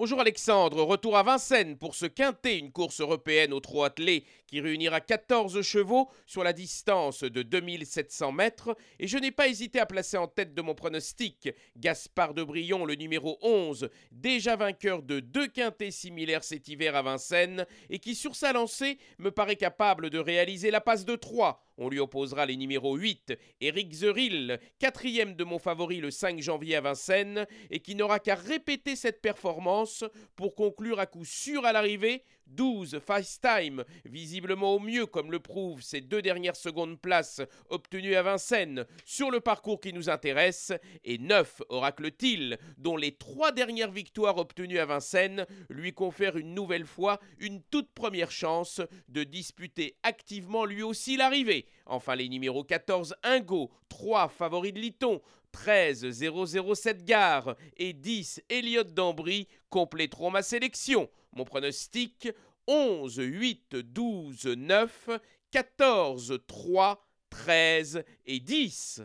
Bonjour Alexandre, retour à Vincennes pour ce quintet, une course européenne au trot attelé qui réunira 14 chevaux sur la distance de 2700 mètres. Et je n'ai pas hésité à placer en tête de mon pronostic Gaspard de Brion, le numéro 11, déjà vainqueur de deux quintets similaires cet hiver à Vincennes et qui sur sa lancée me paraît capable de réaliser la passe de 3 on lui opposera les numéros 8, Eric Zeril, quatrième de mon favori le 5 janvier à Vincennes, et qui n'aura qu'à répéter cette performance pour conclure à coup sûr à l'arrivée 12 FaceTime, visiblement au mieux comme le prouvent ces deux dernières secondes places obtenues à Vincennes sur le parcours qui nous intéresse, et 9 Oracle Till, dont les trois dernières victoires obtenues à Vincennes lui confèrent une nouvelle fois une toute première chance de disputer activement lui aussi l'arrivée. Enfin les numéros 14 Ingo, 3 favoris de Liton, 13 007 Gare et 10 Elliott d'Ambry compléteront ma sélection. Mon pronostic 11, 8, 12, 9, 14, 3, 13 et 10.